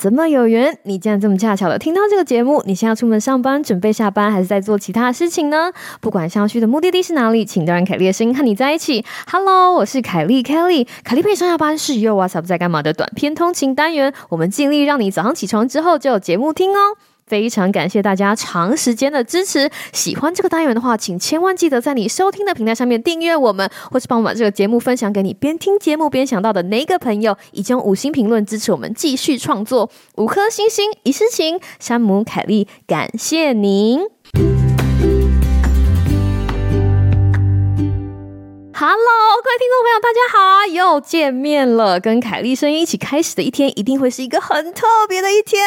怎么有缘？你竟然这么恰巧的听到这个节目？你现在出门上班，准备下班，还是在做其他事情呢？不管相去的目的地是哪里，请都让凯莉的声音和你在一起。Hello，我是凯莉 Kelly，凯莉陪你上下班是 Yo What's Up 在干嘛的短篇通勤单元，我们尽力让你早上起床之后就有节目听哦。非常感谢大家长时间的支持，喜欢这个单元的话，请千万记得在你收听的平台上面订阅我们，或是帮我把这个节目分享给你边听节目边想到的哪个朋友，以及用五星评论支持我们继续创作，五颗星星一世情，山姆凯利，感谢您。Hello，各位听众朋友，大家好！又见面了，跟凯莉声音一起开始的一天，一定会是一个很特别的一天。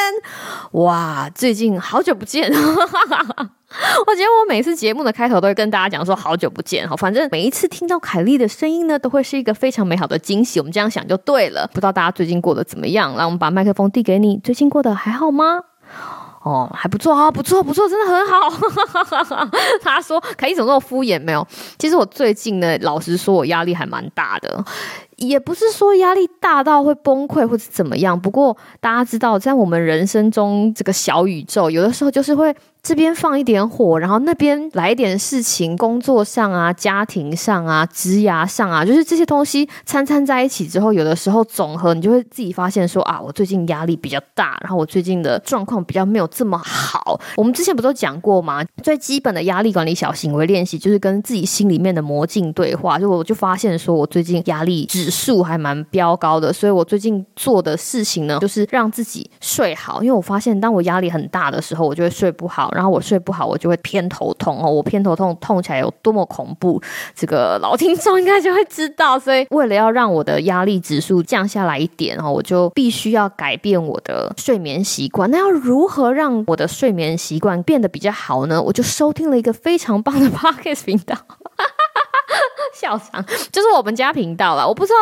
哇，最近好久不见，我觉得我每次节目的开头都会跟大家讲说好久不见哈。反正每一次听到凯莉的声音呢，都会是一个非常美好的惊喜。我们这样想就对了。不知道大家最近过得怎么样？来，我们把麦克风递给你，最近过得还好吗？哦，还不错啊，不错不错，真的很好。他说：“凯你怎么那么敷衍？没有，其实我最近呢，老实说，我压力还蛮大的。”也不是说压力大到会崩溃或者怎么样，不过大家知道，在我们人生中这个小宇宙，有的时候就是会这边放一点火，然后那边来一点事情，工作上啊、家庭上啊、职涯上啊，就是这些东西掺掺在一起之后，有的时候总和你就会自己发现说啊，我最近压力比较大，然后我最近的状况比较没有这么好。我们之前不都讲过吗？最基本的压力管理小行为练习，就是跟自己心里面的魔镜对话。就我就发现说我最近压力指数还蛮飙高的，所以我最近做的事情呢，就是让自己睡好。因为我发现，当我压力很大的时候，我就会睡不好，然后我睡不好，我就会偏头痛哦。我偏头痛痛起来有多么恐怖，这个老听众应该就会知道。所以为了要让我的压力指数降下来一点，然后我就必须要改变我的睡眠习惯。那要如何让我的睡眠习惯变得比较好呢？我就收听了一个非常棒的 podcast 频道。笑场，就是我们家频道了。我不知道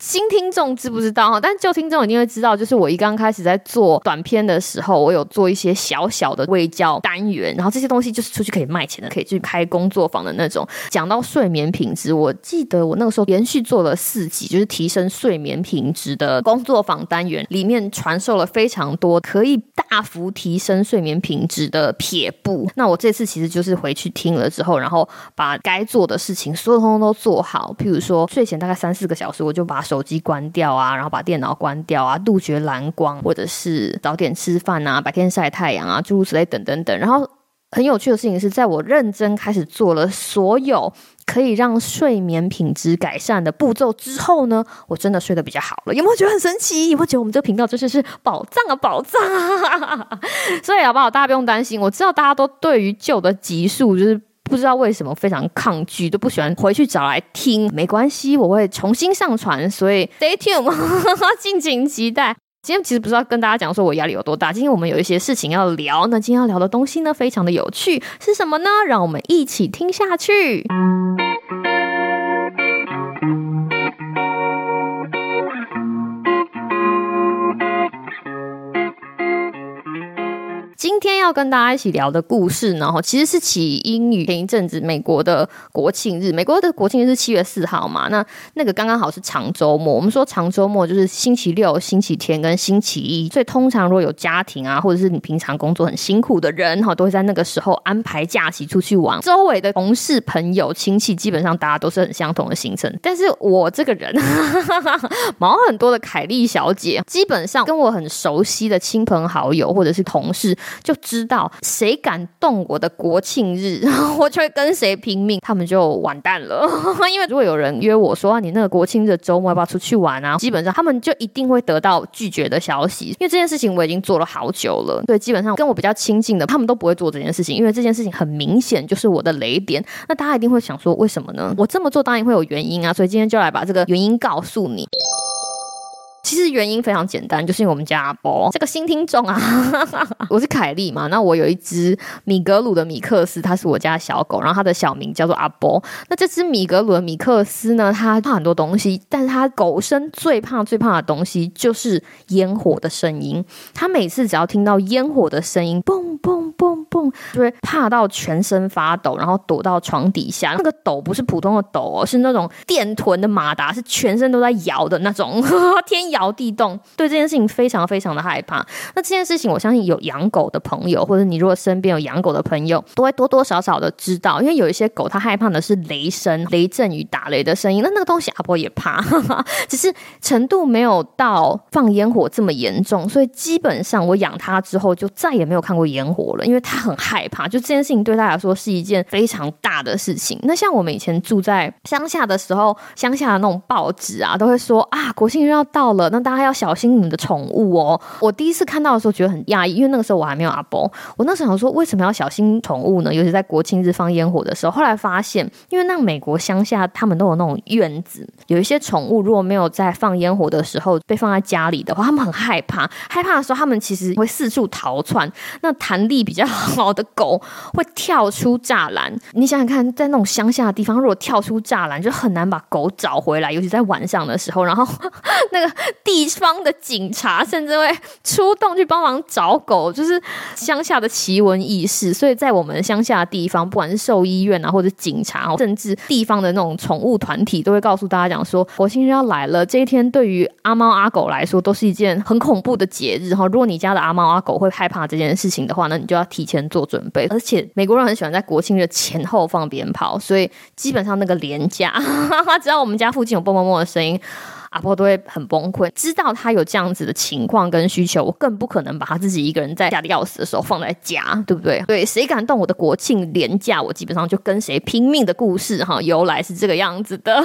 新听众知不知道哈，但旧听众一定会知道。就是我一刚开始在做短片的时候，我有做一些小小的微教单元，然后这些东西就是出去可以卖钱的，可以去开工作坊的那种。讲到睡眠品质，我记得我那个时候连续做了四集，就是提升睡眠品质的工作坊单元，里面传授了非常多可以大幅提升睡眠品质的撇步。那我这次其实就是回去听了之后，然后把该做的事情所有通通都做好。譬如说睡前大概三四个小时，我就把手机关掉啊，然后把电脑关掉啊，杜绝蓝光，或者是早点吃饭啊，白天晒太阳啊，诸如此类等等等。然后很有趣的事情是，在我认真开始做了所有可以让睡眠品质改善的步骤之后呢，我真的睡得比较好了。有没有觉得很神奇？有没有觉得我们这个频道真的是宝藏啊，宝藏啊！所以好不好？大家不用担心，我知道大家都对于旧的集数就是。不知道为什么非常抗拒，都不喜欢回去找来听。没关系，我会重新上传，所以 stay tuned，敬请期待。今天其实不知道跟大家讲说我压力有多大，今天我们有一些事情要聊。那今天要聊的东西呢，非常的有趣，是什么呢？让我们一起听下去。今天要跟大家一起聊的故事呢，哈，其实是起因于前一阵子美国的国庆日。美国的国庆日是七月四号嘛？那那个刚刚好是长周末。我们说长周末就是星期六、星期天跟星期一。所以通常如果有家庭啊，或者是你平常工作很辛苦的人，哈，都会在那个时候安排假期出去玩。周围的同事、朋友、亲戚，基本上大家都是很相同的行程。但是我这个人 毛很多的凯莉小姐，基本上跟我很熟悉的亲朋好友或者是同事。就知道谁敢动我的国庆日，我就会跟谁拼命，他们就完蛋了。因为如果有人约我说啊你那个国庆日周末要不要出去玩啊，基本上他们就一定会得到拒绝的消息。因为这件事情我已经做了好久了，对，基本上跟我比较亲近的，他们都不会做这件事情，因为这件事情很明显就是我的雷点。那大家一定会想说，为什么呢？我这么做当然会有原因啊，所以今天就来把这个原因告诉你。其实原因非常简单，就是因为我们家阿波这个新听众啊，我是凯莉嘛，那我有一只米格鲁的米克斯，它是我家小狗，然后它的小名叫做阿波。那这只米格鲁的米克斯呢，它怕很多东西，但是它狗生最怕最怕的东西就是烟火的声音。它每次只要听到烟火的声音，嘣嘣嘣。蹦，就会怕到全身发抖，然后躲到床底下。那个抖不是普通的抖哦，是那种电臀的马达，是全身都在摇的那种，天摇地动。对这件事情非常非常的害怕。那这件事情，我相信有养狗的朋友，或者你如果身边有养狗的朋友，都会多多少少的知道，因为有一些狗它害怕的是雷声、雷阵雨、打雷的声音。那那个东西阿婆也怕，只是程度没有到放烟火这么严重，所以基本上我养它之后就再也没有看过烟火了，因为它很害怕。就这件事情对他来说是一件非常大的事情。那像我们以前住在乡下的时候，乡下的那种报纸啊，都会说啊，国庆日要到了，那大家要小心你们的宠物哦。我第一次看到的时候觉得很讶异，因为那个时候我还没有阿波。我那时候想说，为什么要小心宠物呢？尤其在国庆日放烟火的时候。后来发现，因为那美国乡下他们都有那种院子，有一些宠物如果没有在放烟火的时候被放在家里的话，他们很害怕。害怕的时候，他们其实会四处逃窜。那弹力比较好好的狗会跳出栅栏。你想想看，在那种乡下的地方，如果跳出栅栏，就很难把狗找回来，尤其在晚上的时候。然后那个地方的警察甚至会出动去帮忙找狗，就是乡下的奇闻异事。所以在我们乡下的地方，不管是兽医院啊，或者警察，甚至地方的那种宠物团体，都会告诉大家讲说，国庆日要来了。这一天对于阿猫阿狗来说，都是一件很恐怖的节日哈。如果你家的阿猫阿狗会害怕这件事情的话，那你就要提前做准备。而且美国人很喜欢在国庆日前后放鞭炮，所以基本上那个廉价，只要我们家附近有蹦蹦蹦的声音。阿婆都会很崩溃，知道他有这样子的情况跟需求，我更不可能把他自己一个人在吓得要死的时候放在家，对不对？对，谁敢动我的国庆廉价，我基本上就跟谁拼命的故事哈，由来是这个样子的。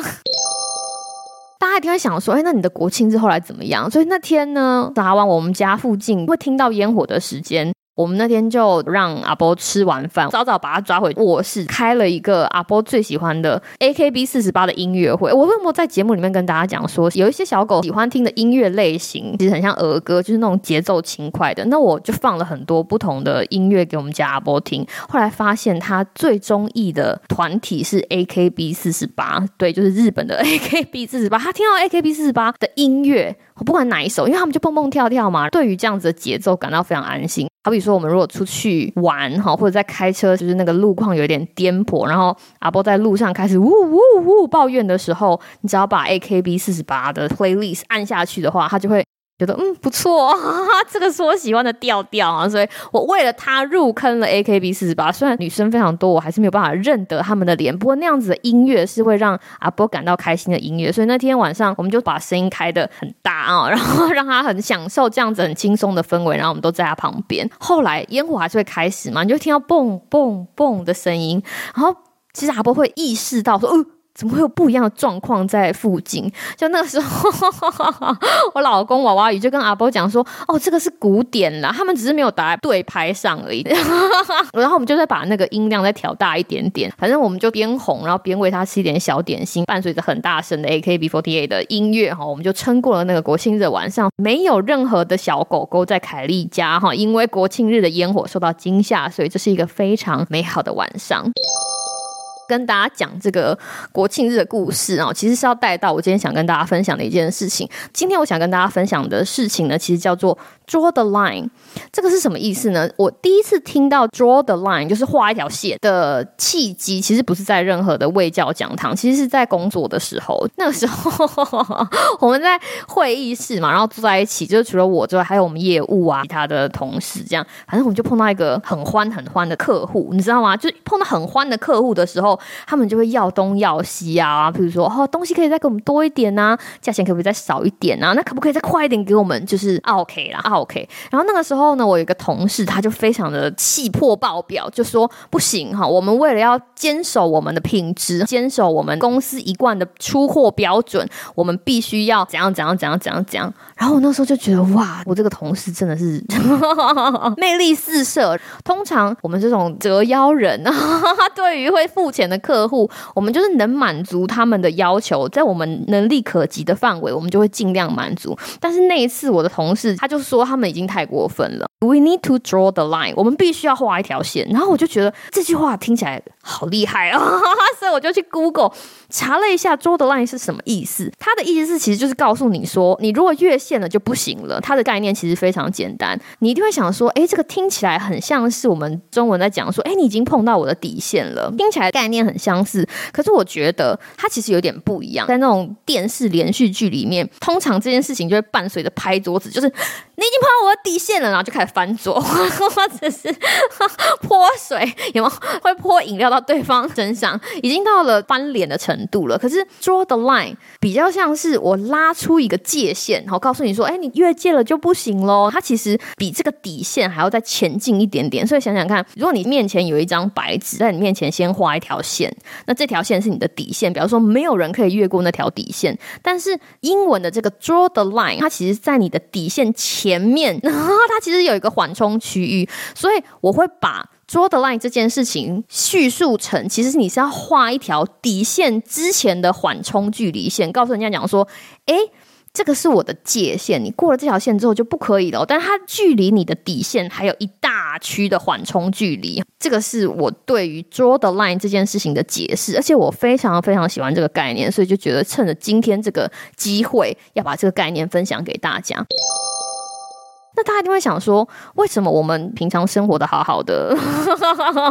大家一定会想说，哎，那你的国庆日后来怎么样？所以那天呢，打完我们家附近会听到烟火的时间。我们那天就让阿波吃完饭，早早把他抓回卧室，开了一个阿波最喜欢的 A K B 四十八的音乐会。我为什么在节目里面跟大家讲说，有一些小狗喜欢听的音乐类型，其实很像儿歌，就是那种节奏轻快的。那我就放了很多不同的音乐给我们家阿波听。后来发现他最中意的团体是 A K B 四十八，对，就是日本的 A K B 四十八。他听到 A K B 四十八的音乐，我不管哪一首，因为他们就蹦蹦跳跳嘛，对于这样子的节奏感到非常安心。好比说，我们如果出去玩哈，或者在开车，就是那个路况有点颠簸，然后阿波在路上开始呜呜呜抱怨的时候，你只要把 A K B 四十八的 playlist 按下去的话，它就会。觉得嗯不错，这个是我喜欢的调调啊，所以我为了他入坑了 A K B 四十八。虽然女生非常多，我还是没有办法认得他们的脸。不过那样子的音乐是会让阿波感到开心的音乐，所以那天晚上我们就把声音开的很大啊，然后 让他很享受这样子很轻松的氛围。然后我们都在他旁边。后来烟火还是会开始嘛，你就听到嘣嘣嘣的声音，然后其实阿波会意识到说，嗯。怎么会有不一样的状况在附近？就那个时候，我老公娃娃鱼就跟阿波讲说：“哦，这个是古典啦，他们只是没有打在对拍上而已。”然后我们就再把那个音量再调大一点点，反正我们就边哄，然后边喂他吃一点小点心，伴随着很大声的 AKB48 的音乐哈，我们就撑过了那个国庆日晚上。没有任何的小狗狗在凯莉家哈，因为国庆日的烟火受到惊吓，所以这是一个非常美好的晚上。跟大家讲这个国庆日的故事啊，其实是要带到我今天想跟大家分享的一件事情。今天我想跟大家分享的事情呢，其实叫做。Draw the line，这个是什么意思呢？我第一次听到 draw the line 就是画一条线的契机，其实不是在任何的卫教讲堂，其实是在工作的时候。那个时候我们在会议室嘛，然后坐在一起，就是除了我之外，还有我们业务啊，其他的同事，这样，反正我们就碰到一个很欢很欢的客户，你知道吗？就碰到很欢的客户的时候，他们就会要东要西啊，比如说哦，东西可以再给我们多一点啊，价钱可不可以再少一点啊？那可不可以再快一点给我们？就是 OK 啦。OK，然后那个时候呢，我有一个同事，他就非常的气魄爆表，就说不行哈，我们为了要坚守我们的品质，坚守我们公司一贯的出货标准，我们必须要怎样怎样怎样怎样怎样。然后我那时候就觉得哇，我这个同事真的是 魅力四射。通常我们这种折腰人，对于会付钱的客户，我们就是能满足他们的要求，在我们能力可及的范围，我们就会尽量满足。但是那一次，我的同事他就说。他们已经太过分了。We need to draw the line，我们必须要画一条线。然后我就觉得这句话听起来好厉害啊，所以我就去 Google 查了一下 draw the line 是什么意思。它的意思是其实就是告诉你说，你如果越线了就不行了。它的概念其实非常简单，你一定会想说，哎，这个听起来很像是我们中文在讲说，哎，你已经碰到我的底线了，听起来概念很相似。可是我觉得它其实有点不一样，在那种电视连续剧里面，通常这件事情就会伴随着拍桌子，就是你已经碰到我的底线了，然后就开始翻桌，或者是泼水，有没有会泼饮料到对方身上，已经到了翻脸的程程度了。可是 draw the line 比较像是我拉出一个界限，然后告诉你说，哎，你越界了就不行喽。它其实比这个底线还要再前进一点点。所以想想看，如果你面前有一张白纸，在你面前先画一条线，那这条线是你的底线，比方说没有人可以越过那条底线。但是英文的这个 draw the line，它其实在你的底线前面，它其实有一个缓冲区域，所以我会把 draw the line 这件事情叙述成，其实你是要画一条底线之前的缓冲距离线，告诉人家讲说，哎。这个是我的界限，你过了这条线之后就不可以了。但它距离你的底线还有一大区的缓冲距离，这个是我对于 draw the line 这件事情的解释。而且我非常非常喜欢这个概念，所以就觉得趁着今天这个机会，要把这个概念分享给大家。那大家一定会想说，为什么我们平常生活的好好的，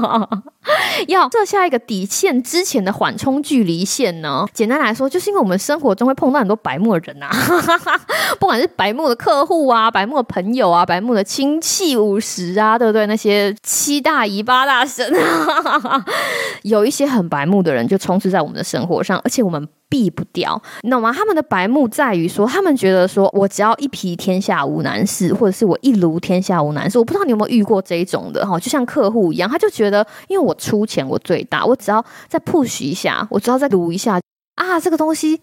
要设下一个底线之前的缓冲距离线呢？简单来说，就是因为我们生活中会碰到很多白目的人啊，不管是白目的客户啊、白目的朋友啊、白目的亲戚五十啊，对不对？那些七大姨八大婶，有一些很白目的人就充斥在我们的生活上，而且我们。避不掉，你懂吗？他们的白目在于说，他们觉得说我只要一皮天下无难事，或者是我一炉天下无难事。我不知道你有没有遇过这一种的哈，就像客户一样，他就觉得因为我出钱我最大，我只要再 push 一下，我只要再炉一下啊，这个东西。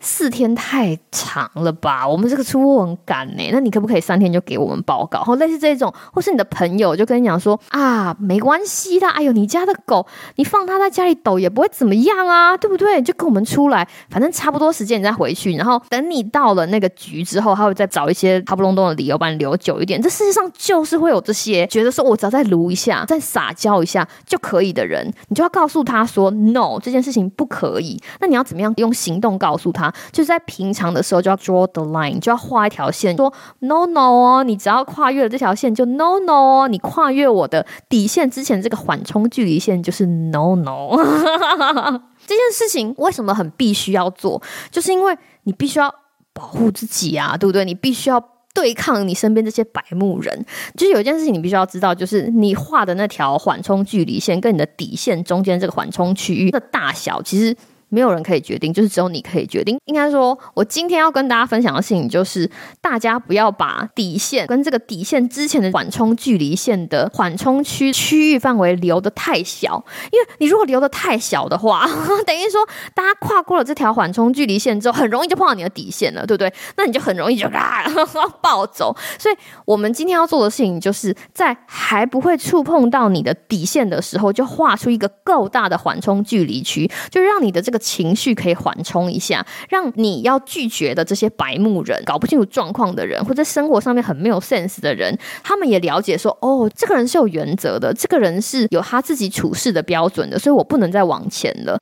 四天太长了吧？我们这个出货很赶呢，那你可不可以三天就给我们报告？或类似这种，或是你的朋友就跟你讲说啊，没关系的，哎呦，你家的狗，你放它在家里抖也不会怎么样啊，对不对？就跟我们出来，反正差不多时间你再回去，然后等你到了那个局之后，他会再找一些差不隆咚的理由把你留久一点。这世界上就是会有这些觉得说我只要再撸一下，再撒娇一下就可以的人，你就要告诉他说 no，这件事情不可以。那你要怎么样用行动告诉他就是在平常的时候就要 draw the line，就要画一条线，说 no no 哦，你只要跨越了这条线就 no no 哦，你跨越我的底线之前这个缓冲距离线就是 no no。这件事情为什么很必须要做？就是因为你必须要保护自己啊，对不对？你必须要对抗你身边这些白目人。就是有一件事情你必须要知道，就是你画的那条缓冲距离线跟你的底线中间这个缓冲区域的大小，其实。没有人可以决定，就是只有你可以决定。应该说，我今天要跟大家分享的事情就是，大家不要把底线跟这个底线之前的缓冲距离线的缓冲区区域范围留得太小，因为你如果留得太小的话，等于说大家跨过了这条缓冲距离线之后，很容易就碰到你的底线了，对不对？那你就很容易就啊 暴走。所以我们今天要做的事情，就是在还不会触碰到你的底线的时候，就画出一个够大的缓冲距离区，就让你的这个。情绪可以缓冲一下，让你要拒绝的这些白目人、搞不清楚状况的人，或者生活上面很没有 sense 的人，他们也了解说：哦，这个人是有原则的，这个人是有他自己处事的标准的，所以我不能再往前了。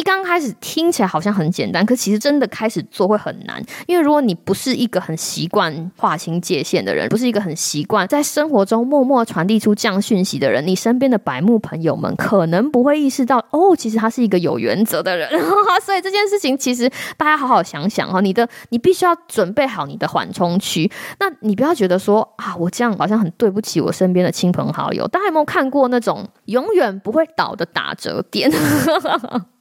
一刚开始听起来好像很简单，可其实真的开始做会很难。因为如果你不是一个很习惯划清界限的人，不是一个很习惯在生活中默默传递出这样讯息的人，你身边的白目朋友们可能不会意识到，哦，其实他是一个有原则的人。所以这件事情其实大家好好想想哈，你的你必须要准备好你的缓冲区。那你不要觉得说啊，我这样好像很对不起我身边的亲朋好友。大家有没有看过那种永远不会倒的打折店？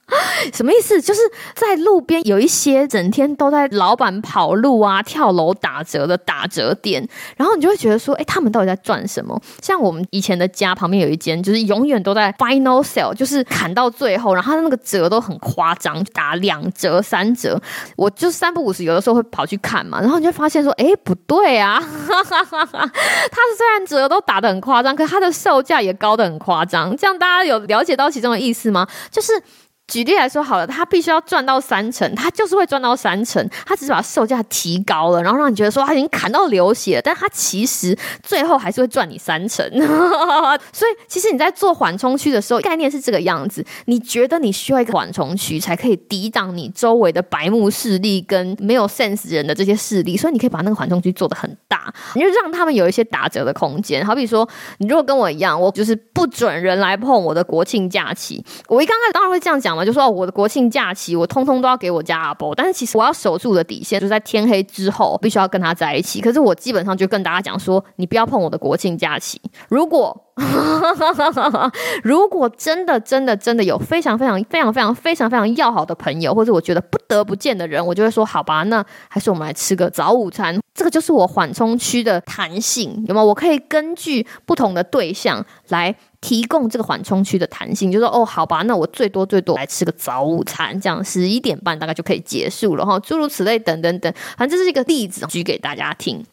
什么意思？就是在路边有一些整天都在老板跑路啊、跳楼打折的打折店，然后你就会觉得说，哎，他们到底在赚什么？像我们以前的家旁边有一间，就是永远都在 final sale，就是砍到最后，然后他那个折都很夸张，打两折、三折。我就三不五时，有的时候会跑去看嘛，然后你就发现说，哎，不对啊，他虽然折都打的很夸张，可他的售价也高的很夸张。这样大家有了解到其中的意思吗？就是。举例来说好了，他必须要赚到三成，他就是会赚到三成，他只是把售价提高了，然后让你觉得说他已经砍到流血，但他其实最后还是会赚你三成。所以其实你在做缓冲区的时候，概念是这个样子，你觉得你需要一个缓冲区才可以抵挡你周围的白目势力跟没有 sense 人的这些势力，所以你可以把那个缓冲区做得很大，你就让他们有一些打折的空间。好比说，你如果跟我一样，我就是不准人来碰我的国庆假期，我一刚开始当然会这样讲就说我的国庆假期我通通都要给我家阿伯，但是其实我要守住的底线就是在天黑之后必须要跟他在一起。可是我基本上就跟大家讲说，你不要碰我的国庆假期。如果 如果真的真的真的有非常非常非常非常非常非常要好的朋友，或者我觉得不得不见的人，我就会说好吧，那还是我们来吃个早午餐。这个就是我缓冲区的弹性，有吗？我可以根据不同的对象来提供这个缓冲区的弹性，就说哦，好吧，那我最多最多来吃个早午餐，这样十一点半大概就可以结束了哈，诸如此类等等等，反正这是一个例子，举给大家听。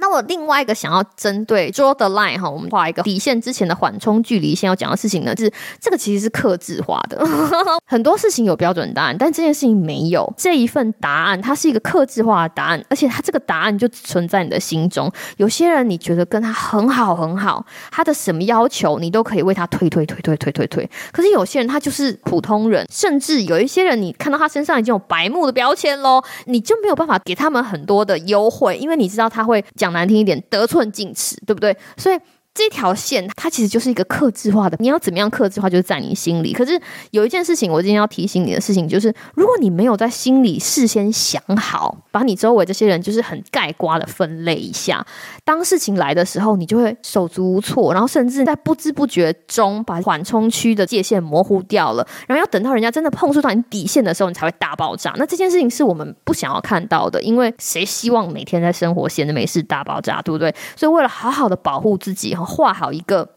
那我另外一个想要针对 draw the line 哈，我们画一个底线之前的缓冲距离先要讲的事情呢，是这个其实是克制化的。很多事情有标准答案，但这件事情没有这一份答案，它是一个克制化的答案，而且它这个答案就存在你的心中。有些人你觉得跟他很好很好，他的什么要求你都可以为他推推推推推推推，可是有些人他就是普通人，甚至有一些人你看到他身上已经有白目的标签喽，你就没有办法给他们很多的优惠，因为你知道他会讲。难听一点，得寸进尺，对不对？所以。这条线它其实就是一个克制化的，你要怎么样克制化，就是在你心里。可是有一件事情，我今天要提醒你的事情，就是如果你没有在心里事先想好，把你周围这些人就是很盖瓜的分类一下，当事情来的时候，你就会手足无措，然后甚至在不知不觉中把缓冲区的界限模糊掉了，然后要等到人家真的碰触到你底线的时候，你才会大爆炸。那这件事情是我们不想要看到的，因为谁希望每天在生活闲着没事大爆炸，对不对？所以为了好好的保护自己画好一个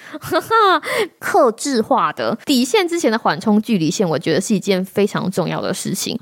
克制化的底线之前的缓冲距离线，我觉得是一件非常重要的事情。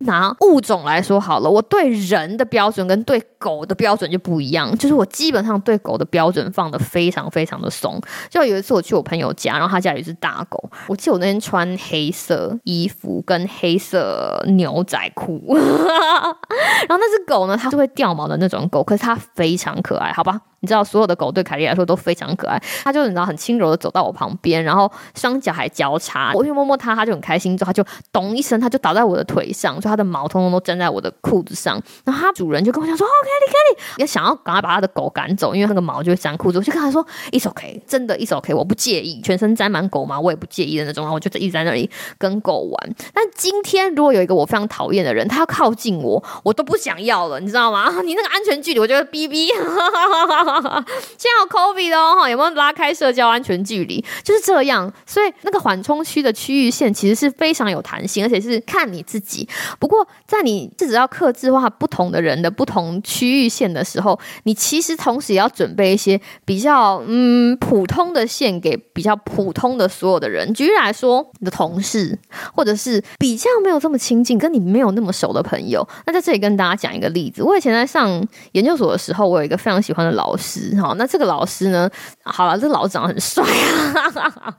拿物种来说好了，我对人的标准跟对狗的标准就不一样。就是我基本上对狗的标准放的非常非常的松。就有一次我去我朋友家，然后他家有一只大狗，我记得我那天穿黑色衣服跟黑色牛仔裤，然后那只狗呢，它是会掉毛的那种狗，可是它非常可爱，好吧？你知道，所有的狗对凯莉来说都非常可爱。它就你知道很轻柔的走到我旁边，然后双脚还交叉，我去摸摸它，它就很开心。之后它就咚一声，它就倒在我的腿上，就它的毛通通都粘在我的裤子上。然后它主人就跟我讲说：“哦，凯莉，凯莉，也想要赶快把它的狗赶走，因为那个毛就会粘裤子。”我就跟他说：“It's OK，真的 It's OK，我不介意，全身沾满狗毛我也不介意的那种。”然后我就一直在那里跟狗玩。但今天如果有一个我非常讨厌的人，他要靠近我，我都不想要了，你知道吗？你那个安全距离，我觉得哔哔。现在有 COVID 哦，哈，有没有拉开社交安全距离？就是这样，所以那个缓冲区的区域线其实是非常有弹性，而且是看你自己。不过，在你自己要克制化不同的人的不同区域线的时候，你其实同时也要准备一些比较嗯普通的线给比较普通的所有的人。举例来说，你的同事，或者是比较没有这么亲近、跟你没有那么熟的朋友。那在这里跟大家讲一个例子，我以前在上研究所的时候，我有一个非常喜欢的老师。好，那这个老师呢？好了，这老师长得很帅啊，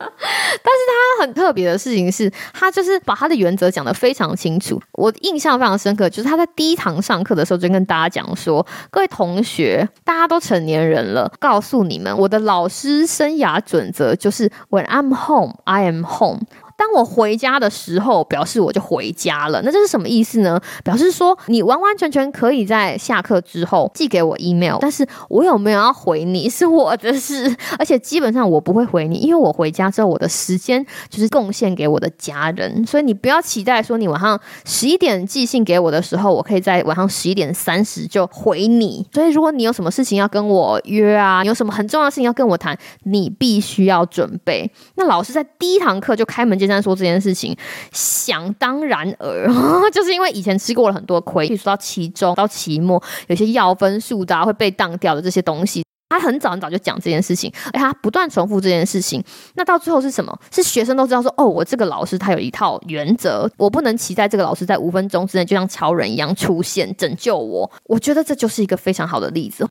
但是他很特别的事情是，他就是把他的原则讲得非常清楚。我印象非常深刻，就是他在第一堂上课的时候就跟大家讲说：“各位同学，大家都成年人了，告诉你们，我的老师生涯准则就是 When I'm home, I am home。”当我回家的时候，表示我就回家了。那这是什么意思呢？表示说你完完全全可以在下课之后寄给我 email，但是我有没有要回你是我的事，而且基本上我不会回你，因为我回家之后我的时间就是贡献给我的家人，所以你不要期待说你晚上十一点寄信给我的时候，我可以在晚上十一点三十就回你。所以如果你有什么事情要跟我约啊，有什么很重要的事情要跟我谈，你必须要准备。那老师在第一堂课就开门见。现在说这件事情，想当然尔，就是因为以前吃过了很多亏，比如说到期中、到期末，有些要分数的会被当掉的这些东西，他很早很早就讲这件事情，而他不断重复这件事情，那到最后是什么？是学生都知道说，哦，我这个老师他有一套原则，我不能期待这个老师在五分钟之内就像超人一样出现拯救我。我觉得这就是一个非常好的例子。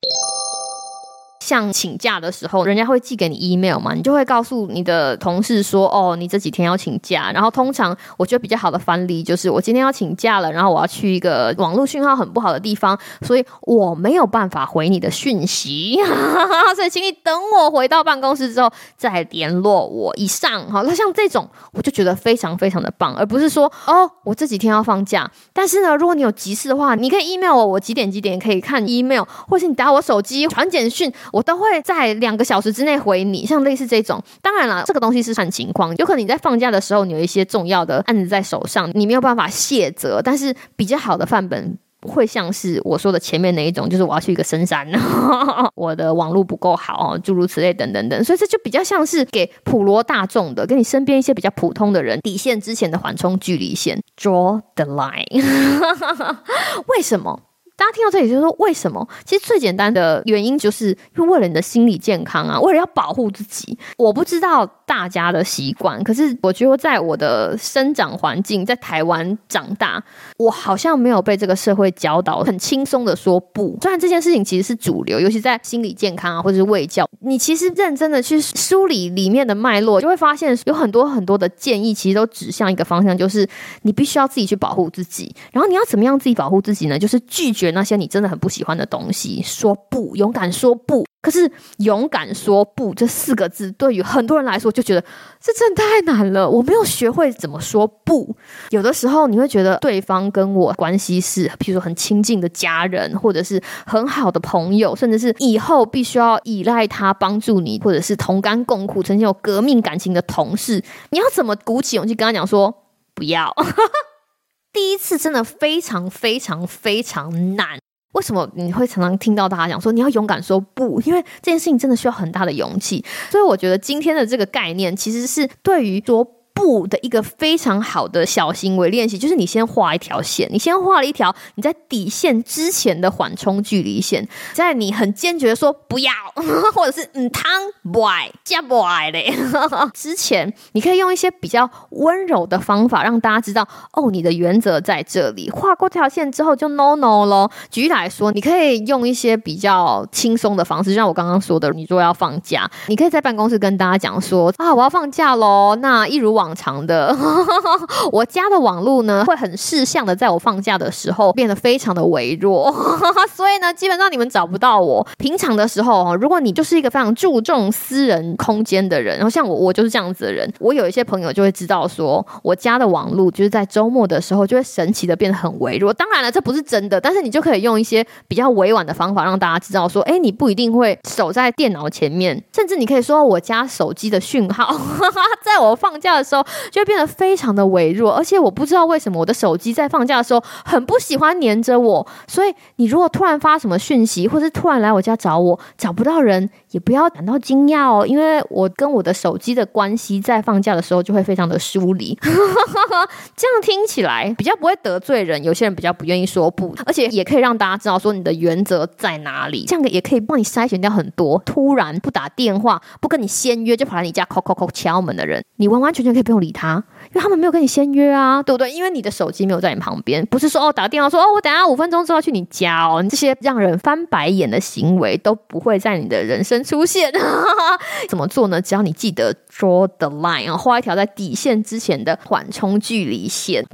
像请假的时候，人家会寄给你 email 嘛，你就会告诉你的同事说，哦，你这几天要请假。然后通常我觉得比较好的翻例就是我今天要请假了，然后我要去一个网络讯号很不好的地方，所以我没有办法回你的讯息，所以请你等我回到办公室之后再联络我。以上好，那像这种我就觉得非常非常的棒，而不是说哦，我这几天要放假，但是呢，如果你有急事的话，你可以 email 我，我几点几点可以看 email，或是你打我手机传简讯，我都会在两个小时之内回你。像类似这种，当然了，这个东西是看情况，有可能你在放假的时候，你有一些重要的案子在手上，你没有办法卸责，但是比较好的范本。会像是我说的前面那一种，就是我要去一个深山，我的网络不够好，诸如此类等等等，所以这就比较像是给普罗大众的，跟你身边一些比较普通的人底线之前的缓冲距离线，draw the line。为什么？大家听到这里就说为什么？其实最简单的原因就是因为为了你的心理健康啊，为了要保护自己。我不知道大家的习惯，可是我觉得在我的生长环境，在台湾长大，我好像没有被这个社会教导很轻松的说不。虽然这件事情其实是主流，尤其在心理健康啊，或者是卫教，你其实认真的去梳理里面的脉络，就会发现有很多很多的建议，其实都指向一个方向，就是你必须要自己去保护自己。然后你要怎么样自己保护自己呢？就是拒绝。那些你真的很不喜欢的东西，说不，勇敢说不。可是勇敢说不这四个字，对于很多人来说，就觉得这真的太难了。我没有学会怎么说不。有的时候，你会觉得对方跟我关系是，比如说很亲近的家人，或者是很好的朋友，甚至是以后必须要依赖他帮助你，或者是同甘共苦、曾经有革命感情的同事，你要怎么鼓起勇气跟他讲说不要？第一次真的非常非常非常难，为什么你会常常听到大家讲说你要勇敢说不？因为这件事情真的需要很大的勇气，所以我觉得今天的这个概念其实是对于说。不的一个非常好的小行为练习，就是你先画一条线，你先画了一条你在底线之前的缓冲距离线，在你很坚决说不要，或者是嗯汤 boy 加 boy 嘞 之前，你可以用一些比较温柔的方法让大家知道哦，你的原则在这里。画过这条线之后就 no no 咯。举例来说，你可以用一些比较轻松的方式，就像我刚刚说的，你说要放假，你可以在办公室跟大家讲说啊，我要放假喽。那一如往。长的，我家的网络呢会很视相的，在我放假的时候变得非常的微弱，所以呢，基本上你们找不到我。平常的时候，如果你就是一个非常注重私人空间的人，然后像我，我就是这样子的人。我有一些朋友就会知道，说我家的网络就是在周末的时候就会神奇的变得很微弱。当然了，这不是真的，但是你就可以用一些比较委婉的方法让大家知道，说，哎，你不一定会守在电脑前面，甚至你可以说我家手机的讯号，在我放假的时候。就变得非常的微弱，而且我不知道为什么我的手机在放假的时候很不喜欢黏着我。所以你如果突然发什么讯息，或是突然来我家找我，找不到人，也不要感到惊讶哦，因为我跟我的手机的关系在放假的时候就会非常的疏离。这样听起来比较不会得罪人，有些人比较不愿意说不，而且也可以让大家知道说你的原则在哪里。这样也可以帮你筛选掉很多突然不打电话、不跟你先约就跑来你家敲敲敲敲门的人，你完完全全可以不用。理他，因为他们没有跟你先约啊，对不对？因为你的手机没有在你旁边，不是说哦打个电话说哦我等下五分钟之后去你家哦，你这些让人翻白眼的行为都不会在你的人生出现。怎么做呢？只要你记得 draw the line 啊，画一条在底线之前的缓冲距离线。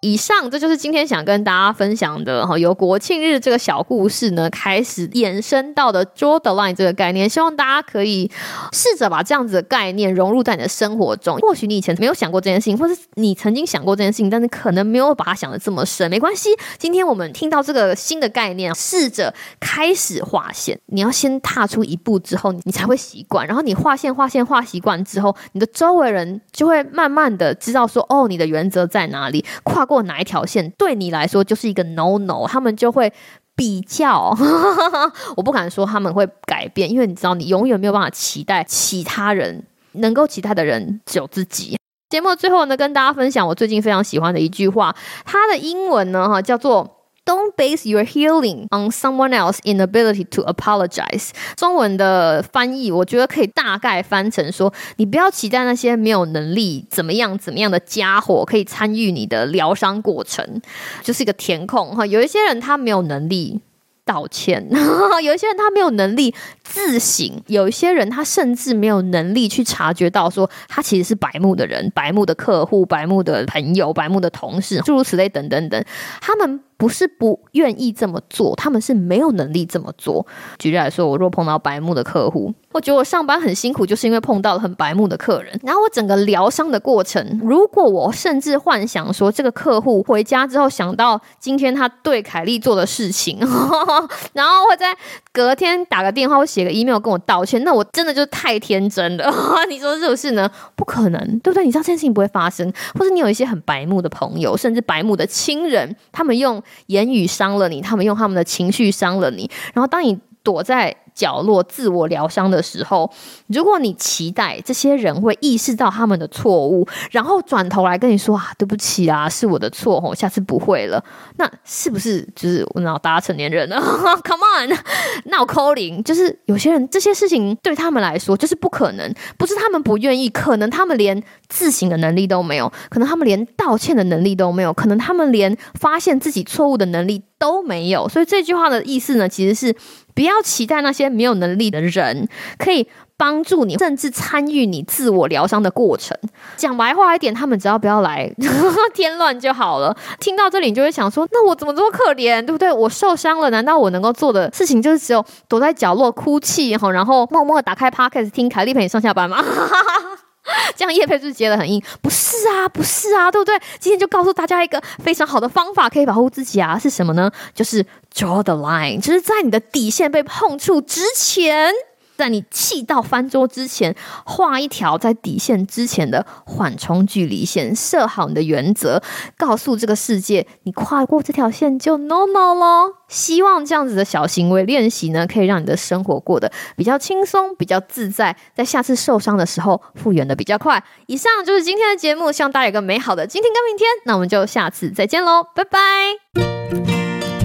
以上这就是今天想跟大家分享的哈，由国庆日这个小故事呢开始延伸到的 draw the line 这个概念，希望大家可以试着把这样子的概念融入在你的生活中。或许你以前没有想过这件事情，或是你曾经想过这件事情，但是可能没有把它想的这么深。没关系，今天我们听到这个新的概念，试着开始划线。你要先踏出一步之后，你才会习惯。然后你划线、划线、划习惯之后，你的周围人就会慢慢的知道说，哦，你的原则在哪里，跨。过过哪一条线对你来说就是一个 no no，他们就会比较。我不敢说他们会改变，因为你知道，你永远没有办法期待其他人能够期待的人只有自己。节目最后呢，跟大家分享我最近非常喜欢的一句话，它的英文呢哈叫做。Don't base your healing on someone else's inability to apologize。中文的翻译，我觉得可以大概翻成说：你不要期待那些没有能力怎么样怎么样的家伙可以参与你的疗伤过程，就是一个填空哈。有一些人他没有能力。道歉。有一些人他没有能力自省，有一些人他甚至没有能力去察觉到说他其实是白目的人、白目的客户、白目的朋友、白目的同事，诸如此类等等等，他们。不是不愿意这么做，他们是没有能力这么做。举例来说，我若碰到白目的客户，我觉得我上班很辛苦，就是因为碰到了很白目的客人。然后我整个疗伤的过程，如果我甚至幻想说，这个客户回家之后想到今天他对凯莉做的事情，然后会在隔天打个电话或写个 email 跟我道歉，那我真的就太天真了。你说是不是呢？不可能，对不对？你知道这件事情不会发生，或是你有一些很白目的朋友，甚至白目的亲人，他们用。言语伤了你，他们用他们的情绪伤了你。然后，当你躲在角落自我疗伤的时候，如果你期待这些人会意识到他们的错误，然后转头来跟你说啊，对不起啊，是我的错哦，下次不会了。那是不是就是我脑大家成年人了？Come on，闹 calling，就是有些人这些事情对他们来说就是不可能，不是他们不愿意，可能他们连自省的能力都没有，可能他们连道歉的能力都没有，可能他们连发现自己错误的能力都没有。所以这句话的意思呢，其实是。不要期待那些没有能力的人可以帮助你，甚至参与你自我疗伤的过程。讲白话一点，他们只要不要来 添乱就好了。听到这里，你就会想说：那我怎么这么可怜，对不对？我受伤了，难道我能够做的事情就是只有躲在角落哭泣，然后默默打开 podcast 听凯莉陪你上下班吗？这样叶佩是接的很硬，不是啊，不是啊，对不对？今天就告诉大家一个非常好的方法，可以保护自己啊，是什么呢？就是 draw the line，就是在你的底线被碰触之前。在你气到翻桌之前，画一条在底线之前的缓冲距离线，设好你的原则，告诉这个世界，你跨过这条线就 no no 咯。希望这样子的小行为练习呢，可以让你的生活过得比较轻松、比较自在，在下次受伤的时候复原的比较快。以上就是今天的节目，希望大家有个美好的今天跟明天。那我们就下次再见喽，拜拜。